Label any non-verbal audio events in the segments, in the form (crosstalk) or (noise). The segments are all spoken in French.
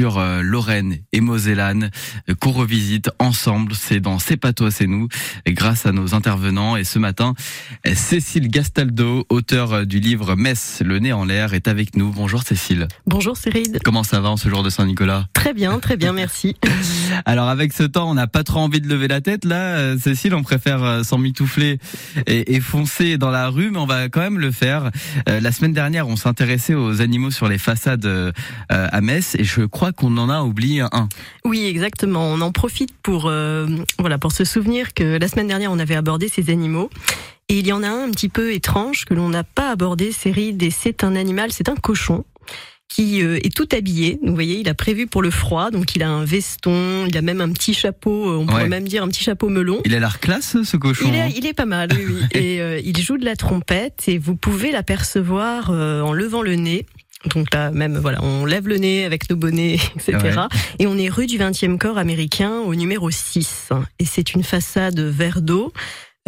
euh, lorraine et mosellane euh, qu'on revisite ensemble. C'est dans C'est pas toi, c'est nous, grâce à nos intervenants. Et ce matin, euh, Cécile Gastaldo, auteure du livre Metz, le nez en l'air, est avec nous. Bonjour Cécile. Bonjour Cyril. Comment ça va en ce jour de Saint-Nicolas? Très bien, très bien, merci. (laughs) Alors avec ce temps, on n'a pas trop envie de lever la tête. Là, Cécile, on préfère s'en mitoufler et, et foncer dans la rue, mais on va quand même le faire. La semaine dernière, on s'intéressait aux animaux sur les façades à Metz, et je crois qu'on en a oublié un. Oui, exactement. On en profite pour euh, voilà pour se souvenir que la semaine dernière on avait abordé ces animaux. Et il y en a un un petit peu étrange que l'on n'a pas abordé, Cyril, et c'est un animal, c'est un cochon qui euh, est tout habillé. Vous voyez, il a prévu pour le froid, donc il a un veston, il a même un petit chapeau, euh, on pourrait même dire un petit chapeau melon. Il a l'air classe, ce cochon. Il est, il est pas mal, oui. (laughs) et il joue de la trompette et vous pouvez l'apercevoir en levant le nez. Donc là, même, voilà, on lève le nez avec nos bonnets, (laughs) etc. Et on est rue du 20e corps américain au numéro 6. Et c'est une façade vert d'eau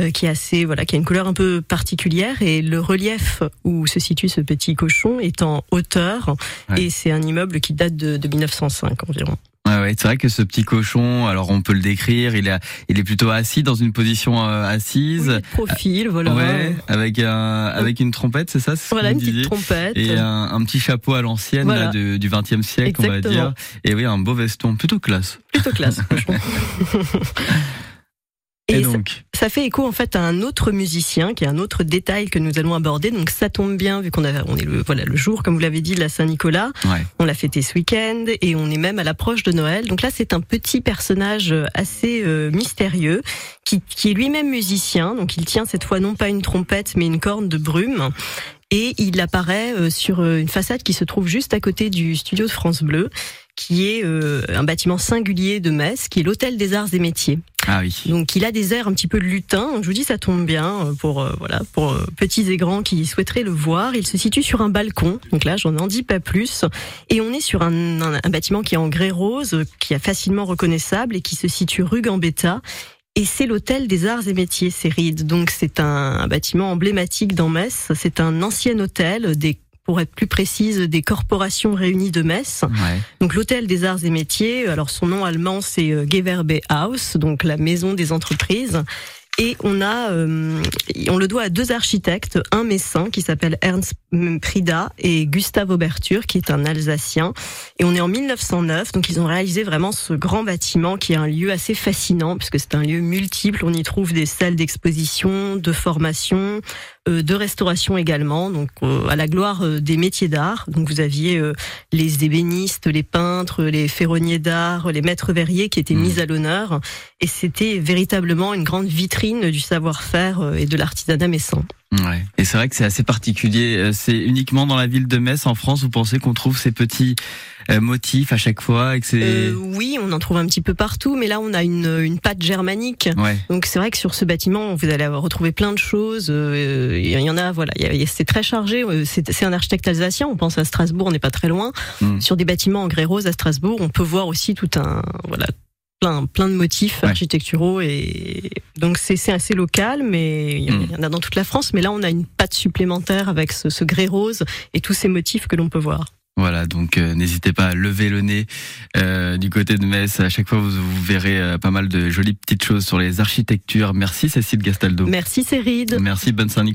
euh, qui est assez, voilà, qui a une couleur un peu particulière. Et le relief où se situe ce petit cochon est en hauteur. Et c'est un immeuble qui date de, de 1905 environ. Ouais, ouais, c'est vrai que ce petit cochon, alors on peut le décrire, il est, il est plutôt assis dans une position euh, assise. Oui, profil, voilà. Ouais, avec un, avec une trompette, c'est ça Voilà, une petite trompette. Et un, un, petit chapeau à l'ancienne voilà. du, du 20e siècle, on va dire. Et oui, un beau veston, plutôt classe. Plutôt classe, franchement. (laughs) Et, donc ça, fait écho en fait à un autre musicien, qui est un autre détail que nous allons aborder. Donc ça tombe bien vu qu'on on est le voilà le jour, comme vous l'avez dit, de la Saint-Nicolas. Ouais. On l'a fêté ce week-end et on est même à l'approche de Noël. Donc là, c'est un petit personnage assez euh, mystérieux qui, qui est lui-même musicien. Donc il tient cette fois non pas une trompette mais une corne de brume et il apparaît euh, sur euh, une façade qui se trouve juste à côté du studio de France Bleu, qui est euh, un bâtiment singulier de Metz, qui est l'hôtel des arts et métiers. Ah oui. Donc il a des airs un petit peu de lutin. Je vous dis, ça tombe bien pour voilà pour petits et grands qui souhaiteraient le voir. Il se situe sur un balcon. Donc là, j'en en dis pas plus. Et on est sur un, un, un bâtiment qui est en grès rose, qui est facilement reconnaissable et qui se situe rue Gambetta et c'est l'hôtel des arts et métiers, Céride. Donc c'est un, bâtiment emblématique dans Metz. C'est un ancien hôtel des pour être plus précise, des corporations réunies de Metz. Ouais. Donc l'hôtel des arts et métiers, alors son nom allemand c'est euh, Gewerbe Haus, donc la maison des entreprises. Et on a, euh, on le doit à deux architectes, un messin qui s'appelle Ernst Prida et Gustave Auberture qui est un Alsacien. Et on est en 1909, donc ils ont réalisé vraiment ce grand bâtiment qui est un lieu assez fascinant puisque c'est un lieu multiple. On y trouve des salles d'exposition, de formation, euh, de restauration également, donc euh, à la gloire euh, des métiers d'art. Donc vous aviez euh, les ébénistes, les peintres, les ferronniers d'art, les maîtres verriers qui étaient mmh. mis à l'honneur. Et c'était véritablement une grande vitrine du savoir-faire et de l'artisanat messin. Ouais. Et c'est vrai que c'est assez particulier. C'est uniquement dans la ville de Metz, en France, vous pensez qu'on trouve ces petits euh, motifs à chaque fois et que c'est... Euh, oui, on en trouve un petit peu partout, mais là on a une, une patte germanique. Ouais. Donc c'est vrai que sur ce bâtiment, vous allez retrouver plein de choses. Euh, il y en a, voilà, c'est très chargé. C'est un architecte alsacien. On pense à Strasbourg, on n'est pas très loin. Mm. Sur des bâtiments en grès rose à Strasbourg, on peut voir aussi tout un, voilà, plein, plein de motifs Ouais. architecturaux et donc c'est assez local, mais il y, en- Mm. il y en a dans toute la France. Mais là, on a une patte supplémentaire avec ce, ce grès rose et tous ces motifs que l'on peut voir. Voilà, donc euh, n'hésitez pas à lever le nez euh, du côté de Metz. À chaque fois, vous, vous verrez euh, pas mal de jolies petites choses sur les architectures. Merci Cécile Gastaldo. Merci Céride. Merci, bonne Saint-Nicolas.